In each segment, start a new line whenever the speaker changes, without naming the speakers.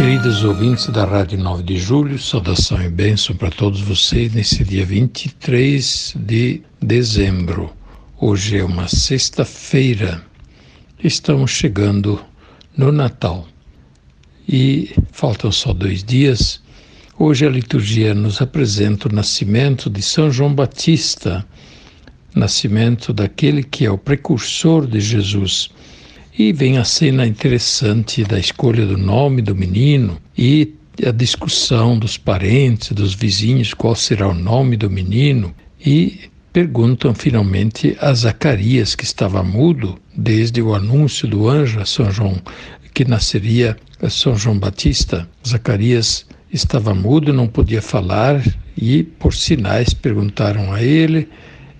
Queridos ouvintes da Rádio 9 de Julho, saudação e bênção para todos vocês nesse dia 23 de dezembro. Hoje é uma sexta-feira. Estamos chegando no Natal e faltam só dois dias. Hoje a liturgia nos apresenta o nascimento de São João Batista, nascimento daquele que é o precursor de Jesus. E vem a cena interessante da escolha do nome do menino e a discussão dos parentes, dos vizinhos, qual será o nome do menino. E perguntam finalmente a Zacarias, que estava mudo desde o anúncio do anjo a São João, que nasceria São João Batista. Zacarias estava mudo, não podia falar e, por sinais, perguntaram a ele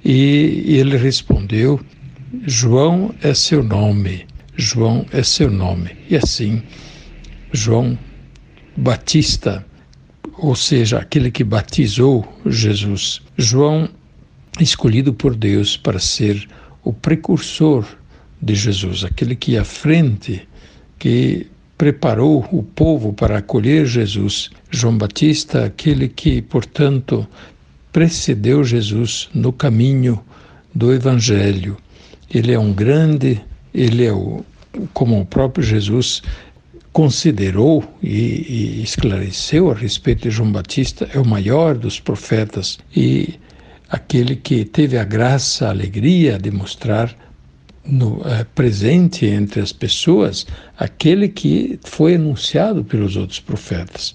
e ele respondeu: João é seu nome. João é seu nome. E assim, João Batista, ou seja, aquele que batizou Jesus. João, escolhido por Deus para ser o precursor de Jesus, aquele que à frente, que preparou o povo para acolher Jesus. João Batista, aquele que, portanto, precedeu Jesus no caminho do Evangelho. Ele é um grande, ele é o, como o próprio Jesus considerou e, e, esclareceu a respeito de João Batista, é o maior dos profetas e aquele que teve a graça, a alegria de mostrar no, é, presente entre as pessoas aquele que foi anunciado pelos outros profetas.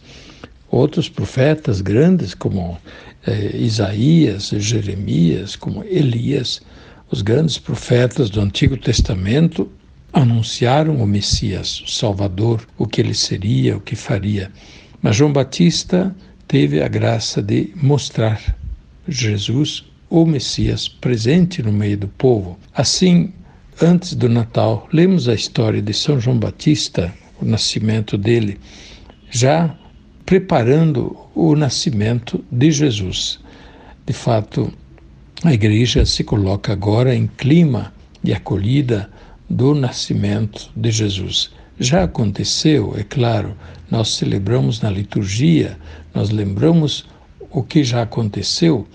Outros profetas grandes, como é, Isaías, Jeremias, como Elias, os grandes profetas do Antigo Testamento anunciaram o Messias, o Salvador, o que ele seria, o que faria. Mas João Batista teve a graça de mostrar Jesus, o Messias, presente no meio do povo. Assim, antes do Natal, lemos a história de São João Batista, o nascimento dele, já preparando o nascimento de Jesus. De fato, a igreja se coloca agora em clima de acolhida do nascimento de Jesus. Já aconteceu, é claro, nós celebramos na liturgia, nós lembramos o que já aconteceu,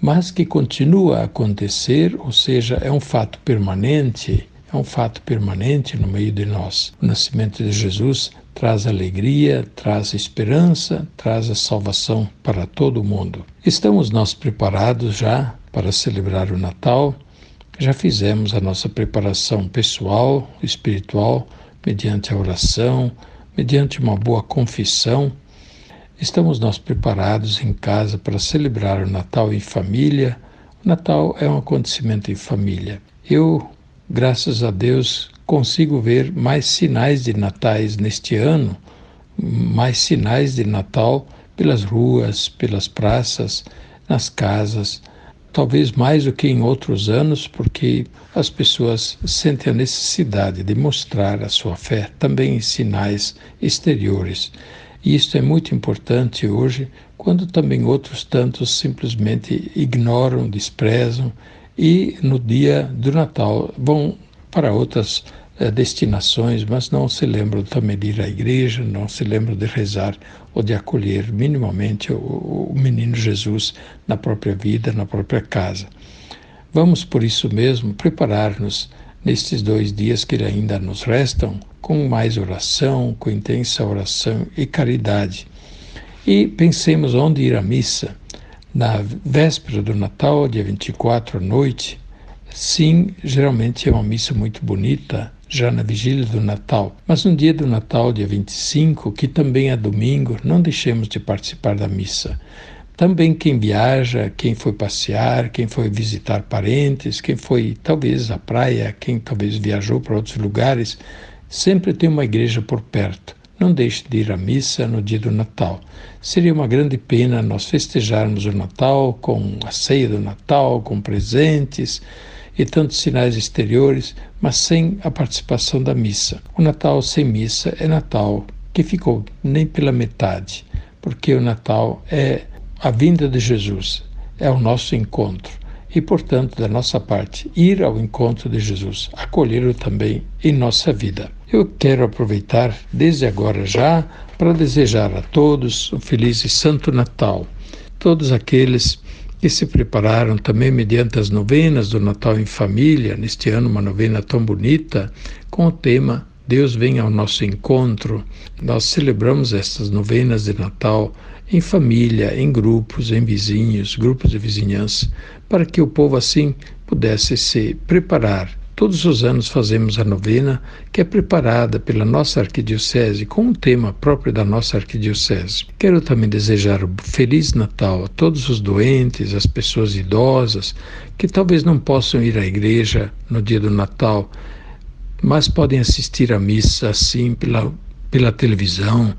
mas que continua a acontecer, ou seja, é um fato permanente, é um fato permanente no meio de nós. O nascimento de Jesus traz alegria, traz esperança, traz a salvação para todo o mundo. Estamos nós preparados já para celebrar o Natal? Já fizemos a nossa preparação pessoal, espiritual, mediante a oração, mediante uma boa confissão. Estamos nós preparados em casa para celebrar o Natal em família? O Natal é um acontecimento em família. Eu, graças a Deus, consigo ver mais sinais de natais neste ano, mais sinais de Natal pelas ruas, pelas praças, nas casas talvez mais do que em outros anos, porque as pessoas sentem a necessidade de mostrar a sua fé também em sinais exteriores. E isto é muito importante hoje, quando também outros tantos simplesmente ignoram, desprezam e no dia do Natal vão para outras eh, destinações, mas não se lembram também de ir à igreja, não se lembram de rezar ou de acolher minimamente o, o menino Jesus na própria vida, na própria casa. Vamos, por isso mesmo, preparar-nos nestes dois dias que ainda nos restam com mais oração, com intensa oração e caridade. E pensemos onde ir à missa. Na véspera do Natal, dia 24 à noite, sim, geralmente é uma missa muito bonita, já na vigília do Natal. Mas no dia do Natal, dia 25, que também é domingo, não deixemos de participar da missa. Também quem viaja, quem foi passear, quem foi visitar parentes, quem foi talvez à praia, quem talvez viajou para outros lugares, Sempre tem uma igreja por perto. Não deixe de ir à missa no dia do Natal. Seria uma grande pena nós festejarmos o Natal com a ceia do Natal, com presentes e tantos sinais exteriores, mas sem a participação da missa. O Natal sem missa é Natal que ficou nem pela metade, porque o Natal é a vinda de Jesus, é o nosso encontro. E, portanto, da nossa parte, ir ao encontro de Jesus, acolhê-lo também em nossa vida. Eu quero aproveitar, desde agora já, para desejar a todos um feliz e santo Natal. Todos aqueles que se prepararam também mediante as novenas do Natal em Família, neste ano uma novena tão bonita, com o tema Deus vem ao nosso encontro. Nós celebramos estas novenas de Natal em família, em grupos, em vizinhos, grupos de vizinhança, para que o povo assim pudesse se preparar. Todos os anos fazemos a novena, que é preparada pela nossa arquidiocese com um tema próprio da nossa arquidiocese. Quero também desejar um feliz Natal a todos os doentes, as pessoas idosas que talvez não possam ir à igreja no dia do Natal, mas podem assistir à missa assim pela, pela televisão,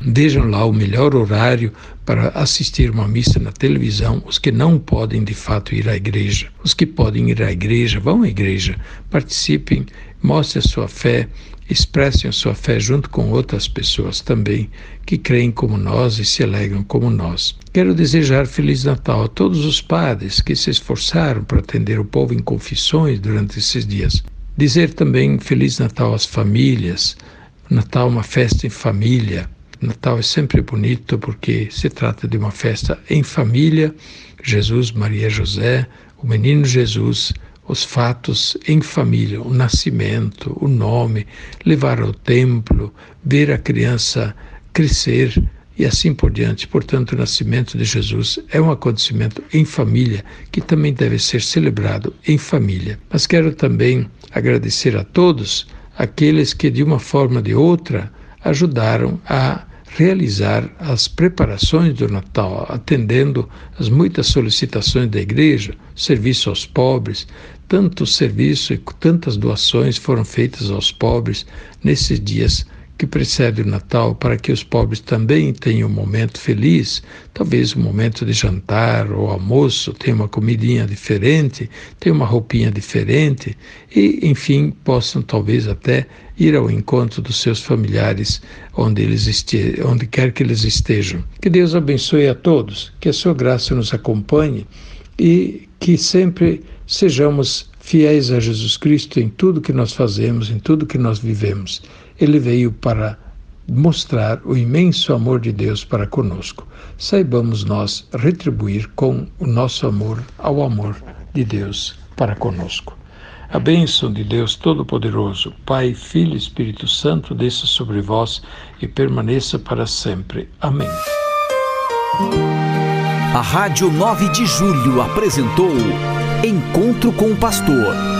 Vejam lá o melhor horário para assistir uma missa na televisão. Os que não podem de fato ir à igreja, os que podem ir à igreja, vão à igreja, participem, mostrem a sua fé, expressem a sua fé junto com outras pessoas também que creem como nós e se alegram como nós. Quero desejar Feliz Natal a todos os padres que se esforçaram para atender o povo em confissões durante esses dias. Dizer também Feliz Natal às famílias. Natal, uma festa em família Natal é sempre bonito porque se trata de uma festa em família. Jesus, Maria, José, o menino Jesus, os fatos em família, o nascimento, o nome, levar ao templo, ver a criança crescer e assim por diante. Portanto, o nascimento de Jesus é um acontecimento em família que também deve ser celebrado em família. Mas quero também agradecer a todos aqueles que, de uma forma ou de outra, ajudaram a realizar as preparações do Natal, atendendo as muitas solicitações da igreja, serviço aos pobres, tanto serviço e tantas doações foram feitas aos pobres nesses dias que precede o Natal, para que os pobres também tenham um momento feliz, talvez um momento de jantar ou almoço, tenham uma comidinha diferente, tenham uma roupinha diferente e, enfim, possam talvez até ir ao encontro dos seus familiares onde eles este... onde quer que eles estejam. Que Deus abençoe a todos, que a sua graça nos acompanhe e que sempre sejamos fiéis a Jesus Cristo em tudo que nós fazemos, em tudo que nós vivemos. Ele veio para mostrar o imenso amor de Deus para conosco. Saibamos nós retribuir com o nosso amor ao amor de Deus para conosco. A bênção de Deus Todo-Poderoso, Pai, Filho e Espírito Santo, desça sobre vós e permaneça para sempre. Amém.
A Rádio 9 de Julho apresentou Encontro com o Pastor